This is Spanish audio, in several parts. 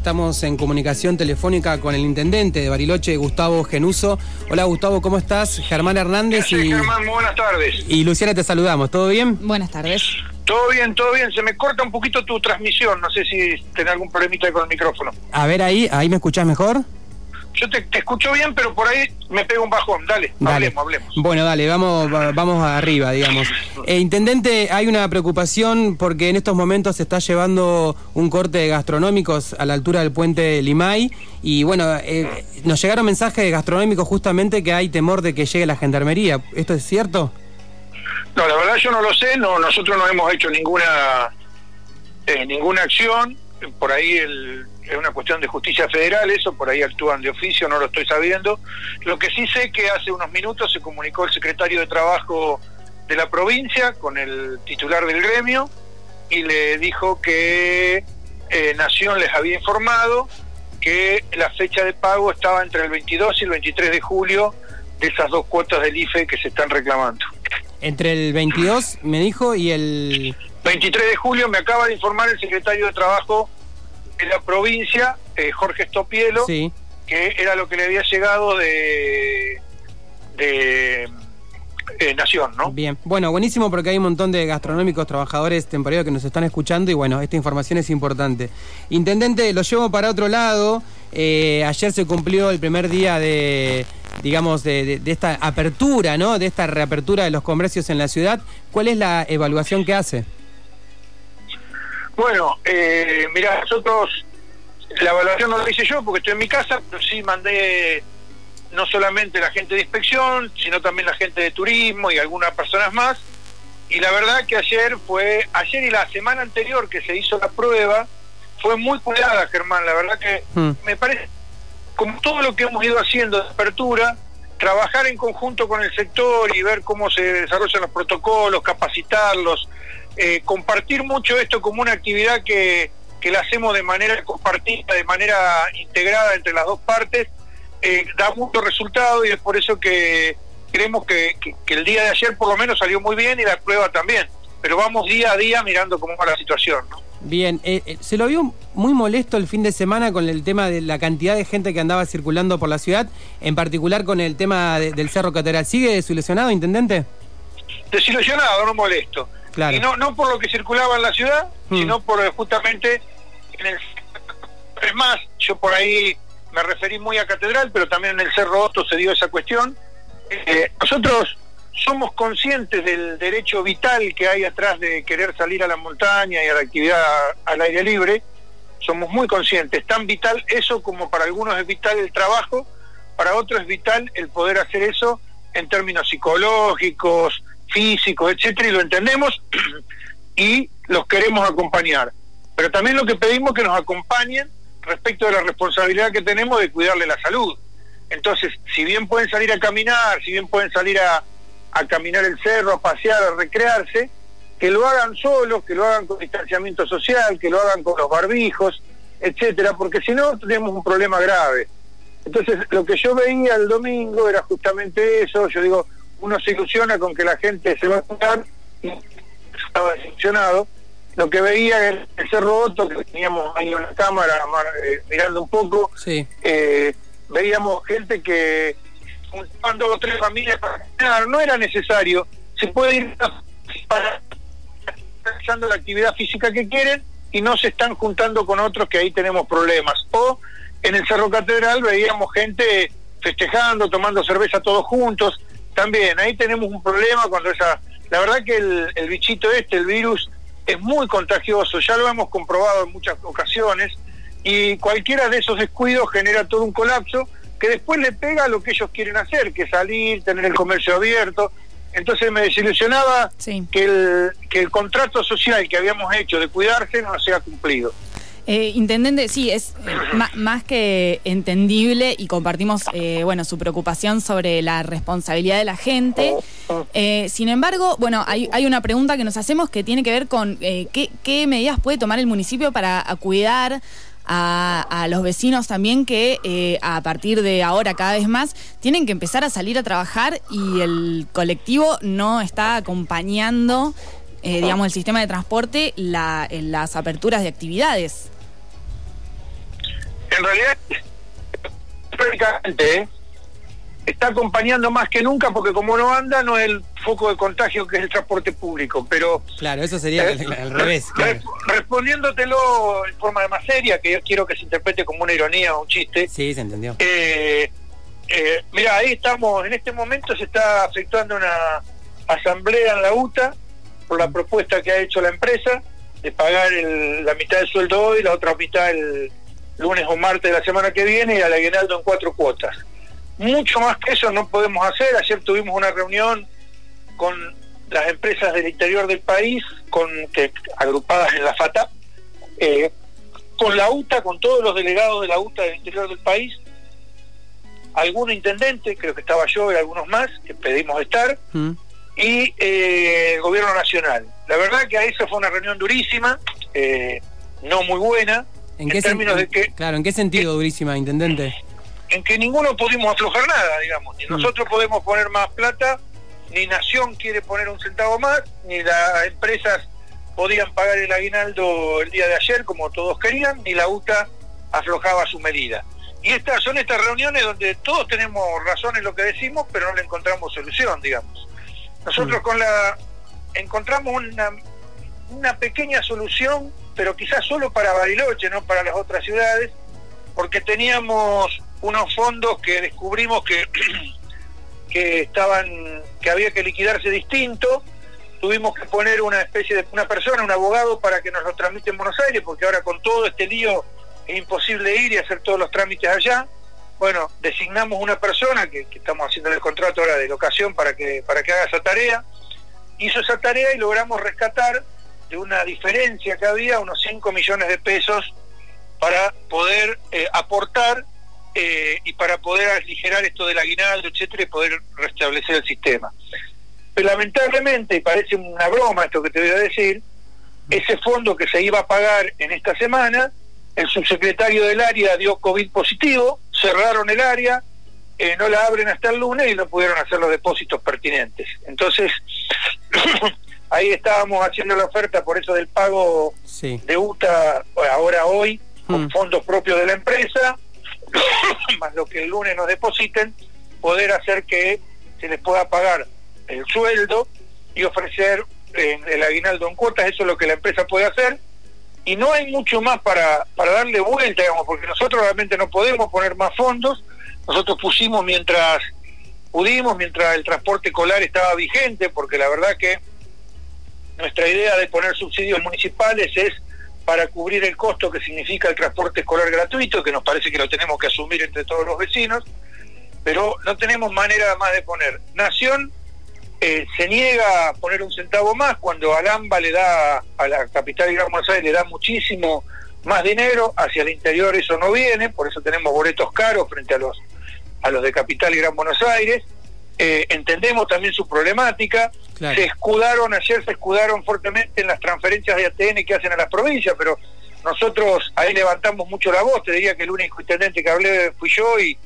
Estamos en comunicación telefónica con el intendente de Bariloche, Gustavo Genuso. Hola Gustavo, ¿cómo estás? Germán Hernández y... Germán, buenas tardes. Y Luciana, te saludamos, ¿todo bien? Buenas tardes. Todo bien, todo bien. Se me corta un poquito tu transmisión, no sé si tenés algún problemita con el micrófono. A ver ahí, ¿ahí me escuchás mejor? Yo te, escucho bien, pero por ahí me pego un bajón. Dale, hablemos, hablemos. Bueno, dale, vamos, vamos arriba, digamos. Eh, intendente, hay una preocupación porque en estos momentos se está llevando un corte de gastronómicos a la altura del puente Limay y bueno, eh, nos llegaron mensajes de gastronómicos justamente que hay temor de que llegue la gendarmería. ¿Esto es cierto? No, la verdad yo no lo sé, no, nosotros no hemos hecho ninguna, eh, ninguna acción. Por ahí el es una cuestión de justicia federal, eso por ahí actúan de oficio, no lo estoy sabiendo. Lo que sí sé que hace unos minutos se comunicó el secretario de Trabajo de la provincia con el titular del gremio y le dijo que eh, Nación les había informado que la fecha de pago estaba entre el 22 y el 23 de julio de esas dos cuotas del IFE que se están reclamando. Entre el 22, me dijo, y el... 23 de julio me acaba de informar el secretario de Trabajo de la provincia, eh, Jorge Stopielo, que era lo que le había llegado de, de eh, Nación, ¿no? Bien, bueno, buenísimo porque hay un montón de gastronómicos, trabajadores temporarios que nos están escuchando y bueno, esta información es importante. Intendente, lo llevo para otro lado. Eh, ayer se cumplió el primer día de digamos, de, de, esta apertura, ¿no? De esta reapertura de los comercios en la ciudad. ¿Cuál es la evaluación que hace? Bueno, eh, mira, nosotros, la evaluación no la hice yo porque estoy en mi casa, pero sí mandé no solamente la gente de inspección, sino también la gente de turismo y algunas personas más. Y la verdad que ayer fue, ayer y la semana anterior que se hizo la prueba, fue muy cuidada, Germán. La verdad que hmm. me parece, como todo lo que hemos ido haciendo de apertura, trabajar en conjunto con el sector y ver cómo se desarrollan los protocolos, capacitarlos, eh, compartir mucho esto como una actividad que, que la hacemos de manera compartida, de manera integrada entre las dos partes, eh, da mucho resultado y es por eso que creemos que, el día de ayer por lo menos salió muy bien y la prueba también. Pero vamos día a día mirando cómo va la situación. Bien, eh, se lo vio muy molesto el fin de semana con el tema de la cantidad de gente que andaba circulando por la ciudad, en particular con el tema del Cerro Catedral. ¿Sigue desilusionado, intendente? Desilusionado, no molesto. Y no, no por lo que circulaba en la ciudad, hmm. sino por eh, justamente en el... Es más, yo por ahí me referí muy a Catedral, pero también en el Cerro Otto se dio esa cuestión. Eh, nosotros somos conscientes del derecho vital que hay atrás de querer salir a la montaña y a la actividad al aire libre. Somos muy conscientes. Tan vital eso como para algunos es vital el trabajo, para otros es vital el poder hacer eso en términos psicológicos, físicos, etcétera, y lo entendemos y los queremos acompañar. Pero también lo que pedimos es que nos acompañen respecto de la responsabilidad que tenemos de cuidarle la salud. Entonces, si bien pueden salir a caminar, si bien pueden salir a, caminar el cerro, a pasear, a recrearse, que lo hagan solos, que lo hagan con distanciamiento social, que lo hagan con los barbijos, etcétera, porque si no tenemos un problema grave. Entonces, lo que yo veía el domingo era justamente eso, yo digo, uno se ilusiona con que la gente se va a cuidar y estaba decepcionado. Lo que veía en el Cerro Otto, que teníamos ahí en la cámara eh, mirando un poco, eh, veíamos gente que juntaban dos o tres familias para caminar, no era necesario, se puede ir para realizando la actividad física que quieren y no se están juntando con otros que ahí tenemos problemas. O en el Cerro Catedral veíamos gente festejando, tomando cerveza todos juntos, también ahí tenemos un problema cuando esa... La verdad que el, bichito este, el virus, es muy contagioso, ya lo hemos comprobado en muchas ocasiones, y cualquiera de esos descuidos genera todo un colapso que después le pega a lo que ellos quieren hacer, que salir, tener el comercio abierto. Entonces me desilusionaba que, el, que el contrato social que habíamos hecho de cuidarse no se ha cumplido. Eh, intendente, sí, es eh, más que entendible y compartimos eh, bueno, su preocupación sobre la responsabilidad de la gente. sin embargo, bueno, hay, una pregunta que nos hacemos que tiene que ver con qué, medidas puede tomar el municipio para cuidar a, los vecinos también que a partir de ahora cada vez más tienen que empezar a salir a trabajar y el colectivo no está acompañando digamos, el sistema de transporte la, en las aperturas de actividades. en realidad, prácticamente, ¿eh? está acompañando más que nunca porque como no anda no es el foco de contagio que es el transporte público pero claro eso sería al eh, revés respondiéndotelo en forma más seria que yo quiero que se interprete como una ironía o un chiste sí se entendió eh, eh, mira ahí estamos en este momento se está efectuando una asamblea en la UTA por la propuesta que ha hecho la empresa de pagar la mitad del sueldo hoy la otra mitad el lunes o martes de la semana que viene y al aguinaldo en cuatro cuotas mucho más que eso no podemos hacer. Ayer tuvimos una reunión con las empresas del interior del país, con que, agrupadas en la FATA, eh, con la UTA, con todos los delegados de la UTA del interior del país, algún intendente, creo que estaba yo y algunos más, que pedimos estar, mm. Y eh, el gobierno nacional. La verdad que a eso fue una reunión durísima, eh, no muy buena, ¿En, qué términos de que... Claro, ¿en qué sentido durísima, intendente? en que ninguno pudimos aflojar nada, digamos. Ni mm. nosotros podemos poner más plata, ni Nación quiere poner un centavo más, ni las empresas podían pagar el aguinaldo el día de ayer como todos querían, ni la UTA aflojaba su medida. Y estas son estas reuniones donde todos tenemos razón en lo que decimos, pero no le encontramos solución, digamos. Nosotros mm. con la encontramos una, una pequeña solución, pero quizás solo para Bariloche, no para las otras ciudades, porque teníamos unos fondos que descubrimos que, que estaban, que había que liquidarse distinto, tuvimos que poner una especie de una persona, un abogado para que nos lo tramite en Buenos Aires, porque ahora con todo este lío es imposible ir y hacer todos los trámites allá. Bueno, designamos una persona que, estamos haciendo el contrato ahora de locación para que, para que haga esa tarea. Hizo esa tarea y logramos rescatar de una diferencia que había unos 5 millones de pesos para poder eh, aportar eh, y para poder aligerar esto del aguinaldo, etcétera, y poder restablecer el sistema. Pero lamentablemente, y parece una broma esto que te voy a decir, ese fondo que se iba a pagar en esta semana, el subsecretario del área dio COVID positivo, cerraron el área, eh, no la abren hasta el lunes y no pudieron hacer los depósitos pertinentes. Entonces, ahí estábamos haciendo la oferta por eso del pago de UTA ahora hoy, con mm. fondos propios de la empresa, más lo que el lunes nos depositen, poder hacer que se les pueda pagar el sueldo y ofrecer eh, el aguinaldo en cuotas, eso es lo que la empresa puede hacer. Y no hay mucho más para, para darle vuelta, digamos, porque nosotros realmente no podemos poner más fondos. Nosotros pusimos mientras pudimos, mientras el transporte escolar estaba vigente, porque la verdad que nuestra idea de poner subsidios municipales es para cubrir el costo que significa el transporte escolar gratuito, que nos parece que lo tenemos que asumir entre todos los vecinos, pero no tenemos manera más de poner. Nación eh, se niega a poner un centavo más cuando Alamba le da a la capital de Gran Buenos Aires le da muchísimo más dinero, hacia el interior eso no viene, por eso tenemos boletos caros frente a los a los de Capital y Gran Buenos Aires. Eh, entendemos también su problemática. Se escudaron, ayer se escudaron fuertemente en las transferencias de ATN que hacen a las provincias, pero nosotros ahí levantamos mucho la voz. Te diría que el único intendente que hablé fui yo y,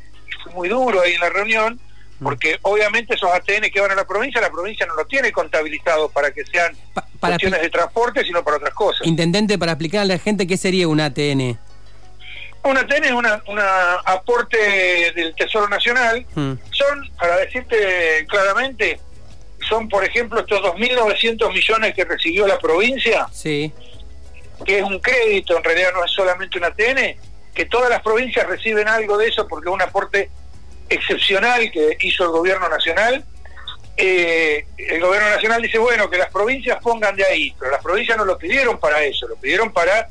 fui muy duro ahí en la reunión. Porque obviamente esos ATN que van a la provincia, la provincia no los tiene contabilizados para que sean para cuestiones de transporte, sino para otras cosas. Intendente, para explicarle a la gente qué sería un ATN. Un ATN es una, aporte del Tesoro Nacional. Hmm. Son, para decirte claramente, son, por ejemplo, estos 2.900 millones que recibió la provincia, sí. que es un crédito, en realidad no es solamente un ATN, que todas las provincias reciben algo de eso porque es un aporte excepcional que hizo el gobierno nacional. Eh, el gobierno nacional dice, bueno, que las provincias pongan de ahí, pero las provincias no lo pidieron para eso, lo pidieron para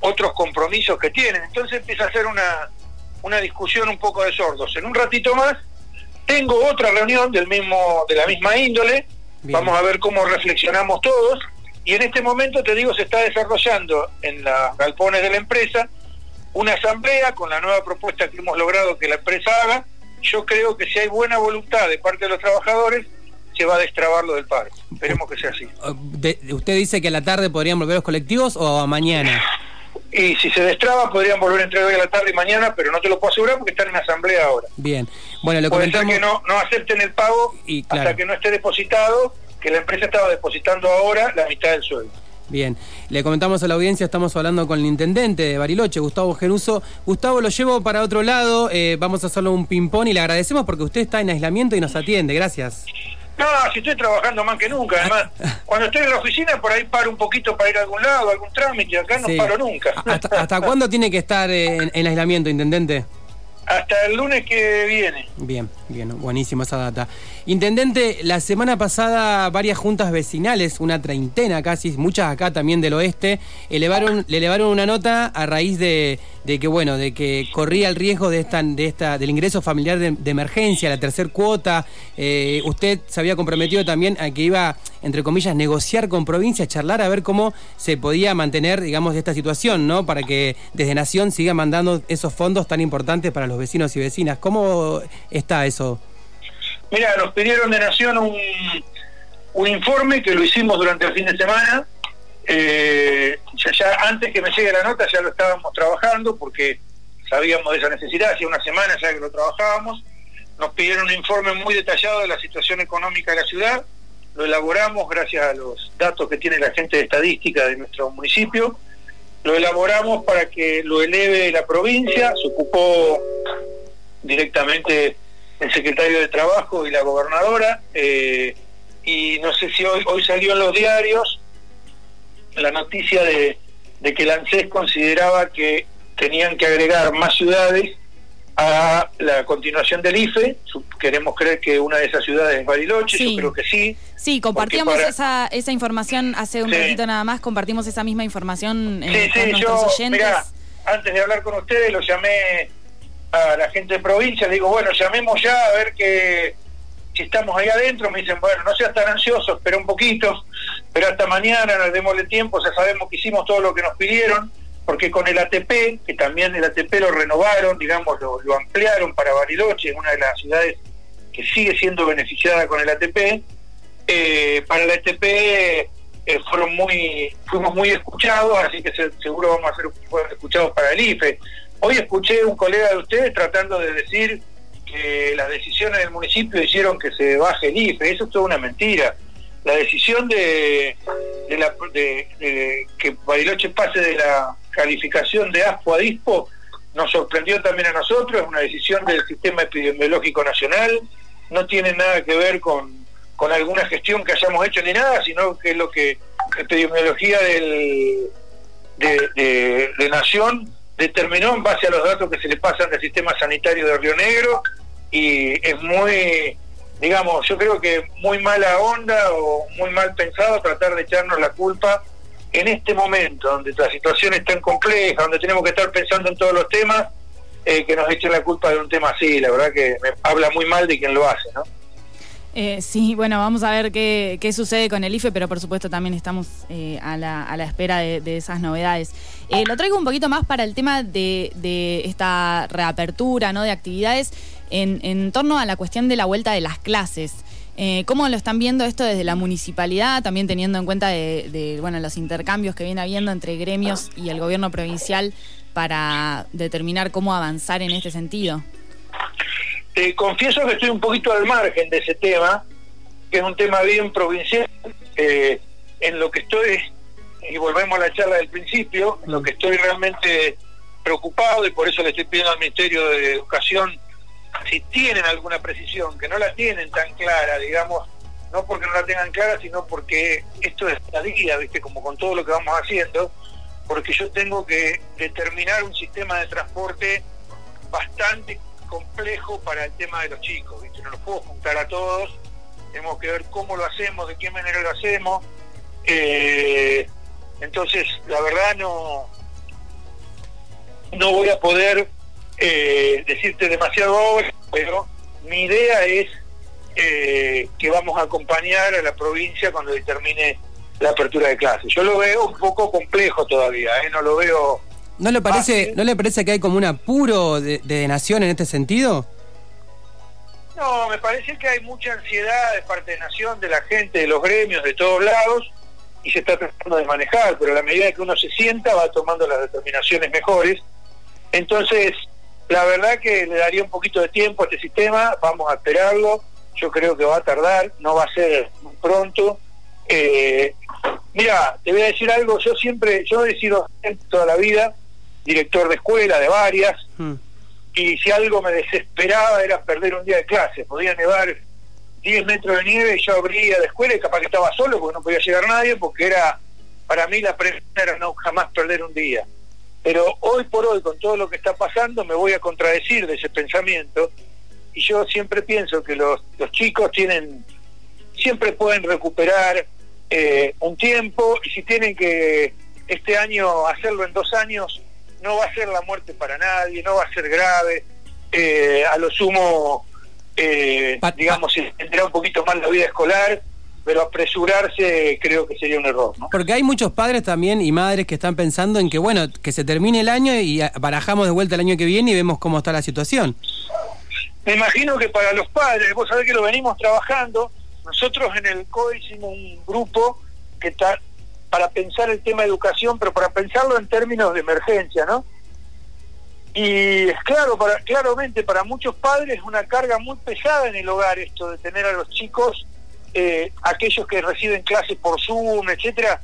otros compromisos que tienen. Entonces empieza a ser una, una discusión un poco de sordos. En un ratito más tengo otra reunión del mismo, de la misma índole, vamos a ver cómo reflexionamos todos, y en este momento te digo se está desarrollando en las galpones de la empresa una asamblea con la nueva propuesta que hemos logrado que la empresa haga. Yo creo que si hay buena voluntad de parte de los trabajadores, se va a destrabar lo del paro. Esperemos que sea así. ¿Usted dice que a la tarde podrían volver los colectivos o a mañana? Y si se destraba, podrían volver entre hoy a la tarde y mañana, pero no te lo puedo asegurar porque están en asamblea ahora. Bien. Bueno, le Puede ser que no, no acepten el pago hasta que no esté depositado, que la empresa estaba depositando ahora la mitad del sueldo. Bien, le comentamos a la audiencia, estamos hablando con el intendente de Bariloche, Gustavo Genuso. Gustavo, lo llevo para otro lado, eh, vamos a hacerlo un ping-pong y le agradecemos porque usted está en aislamiento y nos atiende, gracias. No, si estoy trabajando más que nunca, además, cuando estoy en la oficina por ahí paro un poquito para ir a algún lado, algún trámite, acá no paro nunca. ¿Hasta, cuándo tiene que estar en aislamiento, intendente? Hasta el lunes que viene. Bien, bien, buenísima esa data. Intendente, la semana pasada varias juntas vecinales, una treintena casi, muchas acá también del oeste, elevaron, le elevaron una nota a raíz de, que bueno, de que corría el riesgo de esta, de esta, del ingreso familiar de, emergencia, la tercer cuota. Eh, usted se había comprometido también a que iba, entre comillas, negociar con provincia, charlar a ver cómo se podía mantener, digamos, esta situación, ¿no? Para que desde Nación siga mandando esos fondos tan importantes para los vecinos y vecinas. ¿Cómo está eso? Mira, nos pidieron de Nación un, un informe que lo hicimos durante el fin de semana. Eh, ya, antes que me llegue la nota ya lo estábamos trabajando porque sabíamos de esa necesidad, hacía una semana ya que lo trabajábamos. Nos pidieron un informe muy detallado de la situación económica de la ciudad. Lo elaboramos gracias a los datos que tiene la gente de estadística de nuestro municipio. Lo elaboramos para que lo eleve la provincia. Se ocupó directamente el secretario de Trabajo y la gobernadora, eh, y no sé si hoy, hoy salió en los diarios la noticia de, que el ANSES consideraba que tenían que agregar más ciudades a la continuación del IFE. Queremos creer que una de esas ciudades es Bariloche, yo creo que sí. Sí, compartíamos esa, esa información hace un ratito nada más, compartimos esa misma información eh, con nuestros oyentes. antes de hablar con ustedes, lo llamé a la gente de provincia, le digo, bueno, llamemos ya a ver que si estamos ahí adentro, me dicen, bueno, no seas tan ansioso, espera un poquito, pero hasta mañana nos démosle tiempo, ya sabemos que hicimos todo lo que nos pidieron, porque con el ATP, que también el ATP lo renovaron, digamos, lo, ampliaron para Bariloche, una de las ciudades que sigue siendo beneficiada con el ATP, eh, para el ATP eh, fueron muy, fuimos muy escuchados, así que seguro vamos a ser escuchados para el IFE. Hoy escuché un colega de ustedes tratando de decir que las decisiones del municipio hicieron que se baje el IFE. Eso es toda una mentira. La decisión de, que Bariloche pase de la calificación de ASPO a DISPO nos sorprendió también a nosotros. Es una decisión del Sistema Epidemiológico Nacional. No tiene nada que ver con, con alguna gestión que hayamos hecho ni nada, sino que es lo que epidemiología del, de, de Nación determinó en base a los datos que se le pasan del sistema sanitario de Río Negro y es muy, digamos, yo creo que muy mala onda o muy mal pensado tratar de echarnos la culpa en este momento, donde la situación es tan compleja, donde tenemos que estar pensando en todos los temas, eh, que nos echen la culpa de un tema así, la verdad que me habla muy mal de quien lo hace, ¿no? Eh, sí, bueno, vamos a ver qué, sucede con el IFE, pero por supuesto también estamos eh, a, la, a, la, espera de, esas novedades. Eh, lo traigo un poquito más para el tema de, esta reapertura ¿no? de actividades en, en, torno a la cuestión de la vuelta de las clases. ¿Cómo lo están viendo esto desde la municipalidad, también teniendo en cuenta de, bueno, los intercambios que viene habiendo entre gremios y el gobierno provincial para determinar cómo avanzar en este sentido? Eh, confieso que estoy un poquito al margen de ese tema, que es un tema bien provincial, eh, en lo que estoy, y volvemos a la charla del principio, en lo que estoy realmente preocupado y por eso le estoy pidiendo al Ministerio de Educación si tienen alguna precisión, que no la tienen tan clara, digamos, no porque no la tengan clara, sino porque esto es la ¿viste? Como con todo lo que vamos haciendo, porque yo tengo que determinar un sistema de transporte bastante complejo para el tema de los chicos, ¿viste? No los puedo juntar a todos, tenemos que ver cómo lo hacemos, de qué manera lo hacemos. Eh, entonces, la verdad no, no voy a poder eh, decirte demasiado ahora, pero mi idea es eh, que vamos a acompañar a la provincia cuando determine la apertura de clases. Yo lo veo un poco complejo todavía, no lo veo ¿No le parece, ¿no le parece que hay como un apuro de, de, Nación en este sentido? No, me parece que hay mucha ansiedad de parte de Nación, de la gente, de los gremios, de todos lados, y se está tratando de manejar, pero a la medida que uno se sienta va tomando las determinaciones mejores. Entonces, la verdad que le daría un poquito de tiempo a este sistema, vamos a esperarlo, yo creo que va a tardar, no va a ser pronto, eh, Mira, te voy a decir algo, yo siempre, yo he sido toda la vida director de escuela, de varias, hmm. y si algo me desesperaba era perder un día de clase, podía nevar 10 metros de nieve y yo abría de escuela y capaz que estaba solo porque no podía llegar nadie, porque era, para mí la premisa era no jamás perder un día. Pero hoy por hoy, con todo lo que está pasando, me voy a contradecir de ese pensamiento, y yo siempre pienso que los, los chicos tienen, siempre pueden recuperar eh, un tiempo, y si tienen que este año hacerlo en dos años, no va a ser la muerte para nadie, no va a ser grave, eh, a lo sumo, eh, digamos, tendrá un poquito más la vida escolar, pero apresurarse creo que sería un error. ¿no? Porque hay muchos padres también y madres que están pensando en que, bueno, que se termine el año y barajamos de vuelta el año que viene y vemos cómo está la situación. Me imagino que para los padres, vos sabés que lo venimos trabajando, nosotros en el COE hicimos un grupo que está para pensar el tema de educación, pero para pensarlo en términos de emergencia, ¿no? Y es claro, para, claramente para muchos padres es una carga muy pesada en el hogar esto de tener a los chicos, eh, aquellos que reciben clases por Zoom, etcétera,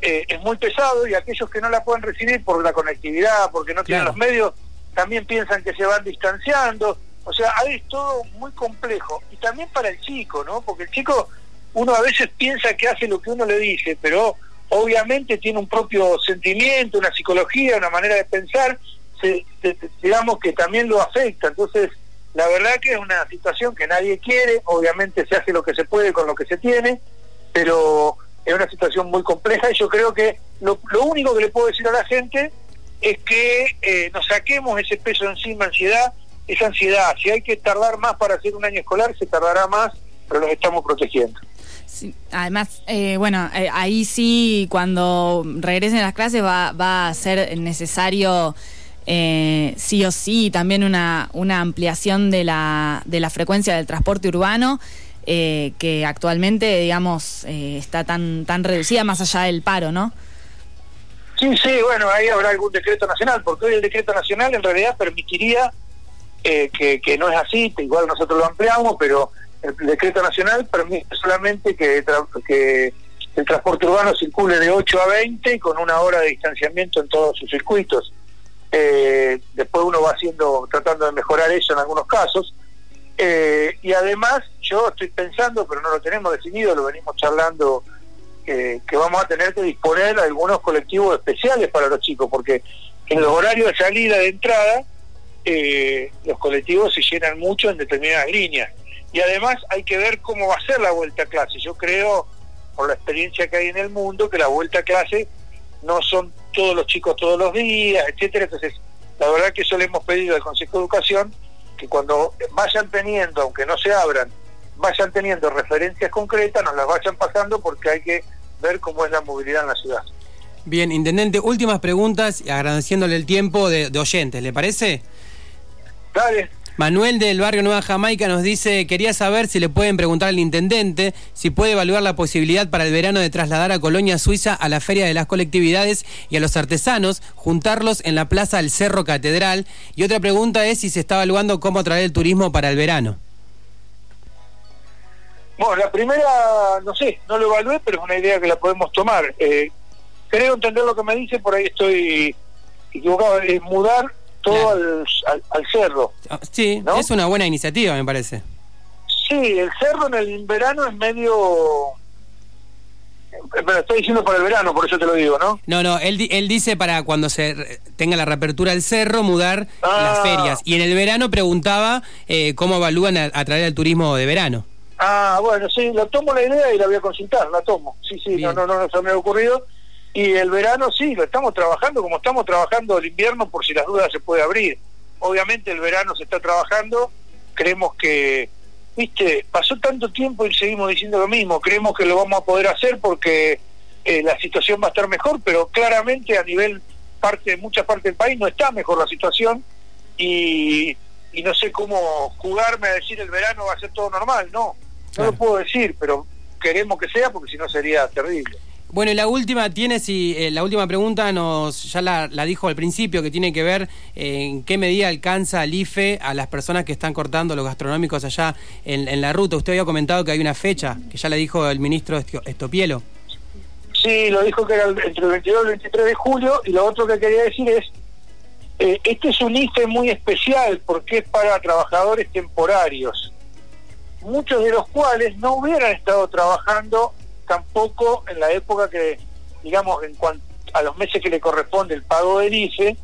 eh, es muy pesado y aquellos que no la pueden recibir por la conectividad, porque no tienen los medios, también piensan que se van distanciando. O sea, es todo muy complejo. Y también para el chico, ¿no? Porque el chico, uno a veces piensa que hace lo que uno le dice, pero obviamente tiene un propio sentimiento, una psicología, una manera de pensar, digamos que también lo afecta. Entonces, la verdad que es una situación que nadie quiere, obviamente se hace lo que se puede con lo que se tiene, pero es una situación muy compleja y yo creo que lo, único que le puedo decir a la gente es que eh, nos saquemos ese peso encima, ansiedad, esa ansiedad. Si hay que tardar más para hacer un año escolar, se tardará más, pero los estamos protegiendo además, eh, bueno, eh, ahí sí, cuando regresen las clases va, va a ser necesario eh, sí o sí también una, una ampliación de la, de la frecuencia del transporte urbano. que actualmente, digamos, está tan tan reducida más allá del paro, ¿no? Sí, sí, bueno, ahí habrá algún decreto nacional, porque hoy el decreto nacional en realidad permitiría que, que no es así, igual nosotros lo ampliamos, pero el decreto nacional permite solamente que, que el transporte urbano circule de 8 a 20 y con una hora de distanciamiento en todos sus circuitos. Eh, después uno va haciendo, tratando de mejorar eso en algunos casos. Eh, y además, yo estoy pensando, pero no lo tenemos definido, lo venimos charlando, que vamos a tener que disponer algunos colectivos especiales para los chicos, porque en los horarios de salida, de entrada, eh, los colectivos se llenan mucho en determinadas líneas y además hay que ver cómo va a ser la vuelta a clase. Yo creo, por la experiencia que hay en el mundo, que la vuelta a clase no son todos los chicos todos los días, etcétera. Entonces, la verdad que eso le hemos pedido al Consejo de Educación que cuando vayan teniendo, aunque no se abran, vayan teniendo referencias concretas, nos las vayan pasando porque hay que ver cómo es la movilidad en la ciudad. Bien, Intendente, últimas preguntas, agradeciéndole el tiempo de, de oyentes, ¿le parece? Dale. Manuel del barrio Nueva Jamaica nos dice, quería saber si le pueden preguntar al intendente si puede evaluar la posibilidad para el verano de trasladar a Colonia Suiza a la Feria de las Colectividades y a los artesanos, juntarlos en la Plaza del Cerro Catedral. Y otra pregunta es si se está evaluando cómo traer el turismo para el verano. Bueno, la primera, no sé, no lo evalué, pero es una idea que la podemos tomar. Eh, creo entender lo que me dice, por ahí estoy equivocado, es mudar todo al, al, cerro. Ah, sí, es una buena iniciativa, me parece. Sí, el cerro en el verano es medio... Pero estoy diciendo para el verano, por eso te lo digo, ¿no? No, no, él, él dice para cuando se tenga la reapertura del cerro, mudar las ah. ferias. Y en el verano preguntaba eh, cómo evalúan a, traer el turismo de verano. Ah, bueno, sí, lo tomo la idea y la voy a consultar, la tomo. Sí, sí, no, no, no se me ha ocurrido. Y el verano sí, lo estamos trabajando como estamos trabajando el invierno por si las dudas se puede abrir. Obviamente el verano se está trabajando, creemos que, viste, pasó tanto tiempo y seguimos diciendo lo mismo, creemos que lo vamos a poder hacer porque eh, la situación va a estar mejor, pero claramente a nivel parte, mucha parte del país no está mejor la situación y, y no sé cómo jugarme a decir el verano va a ser todo normal, no, no lo puedo decir, pero queremos que sea porque si no sería terrible. Bueno, y la última tiene si eh, la última pregunta nos ya la, dijo al principio que tiene que ver eh, en qué medida alcanza el IFE a las personas que están cortando los gastronómicos allá en, la ruta. Usted había comentado que hay una fecha que ya le dijo el ministro Estopielo. Sí, lo dijo que era entre el 22 y el 23 de julio, y lo otro que quería decir es, eh, este es un IFE muy especial porque es para trabajadores temporarios, muchos de los cuales no hubieran estado trabajando tampoco en la época que, digamos, en cuanto a los meses que le corresponde el pago del IFE,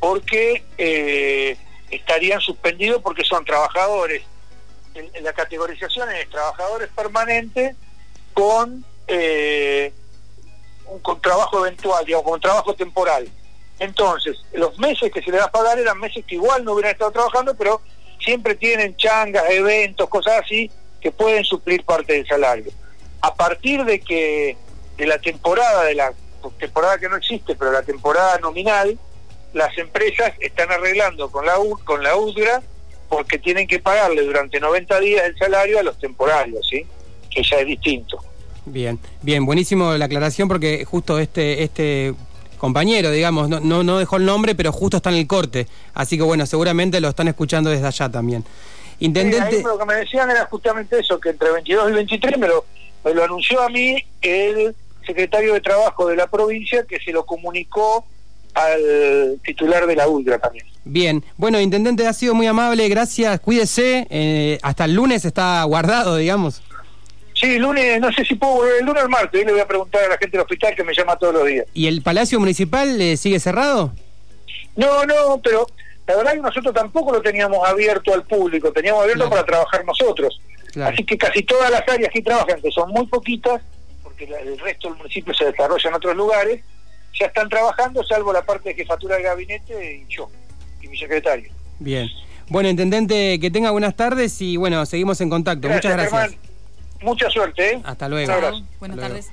porque eh, estarían suspendidos porque son trabajadores, la categorización es trabajadores permanentes con... Eh, con trabajo eventual, digamos, con trabajo temporal. Entonces, los meses que se le va a pagar eran meses que igual no hubieran estado trabajando, pero siempre tienen changas, eventos, cosas así, que pueden suplir parte del salario. A partir de que de la temporada, de la temporada que no existe, pero la temporada nominal, las empresas están arreglando con la, con la UDRA porque tienen que pagarle durante 90 días el salario a los temporarios, ¿sí? que ya es distinto. Bien, bien, buenísimo la aclaración porque justo este, este compañero, digamos, no, no, no dejó el nombre, pero justo está en el corte. Así que bueno, seguramente lo están escuchando desde allá también. Intendente... lo que me decían era justamente eso, que entre 22 y 23 me lo, me lo anunció a mí el secretario de Trabajo de la provincia que se lo comunicó al titular de la ULTRA también. Bien, bueno, Intendente, ha sido muy amable, gracias, cuídese, eh, hasta el lunes está guardado, digamos. Sí, lunes, no sé si puedo volver el lunes o el martes. le voy a preguntar a la gente del hospital que me llama todos los días. ¿Y el Palacio Municipal eh, sigue cerrado? No, no, pero la verdad que nosotros tampoco lo teníamos abierto al público, teníamos abierto para trabajar nosotros. Así que casi todas las áreas que trabajan, que son muy poquitas, porque el resto del municipio se desarrolla en otros lugares, ya están trabajando, salvo la parte de jefatura de gabinete y yo, y mi secretario. Bien. Bueno, intendente, que tenga buenas tardes y bueno, seguimos en contacto. Muchas gracias. Mucha suerte. ¿eh? Hasta luego. Buenas tardes.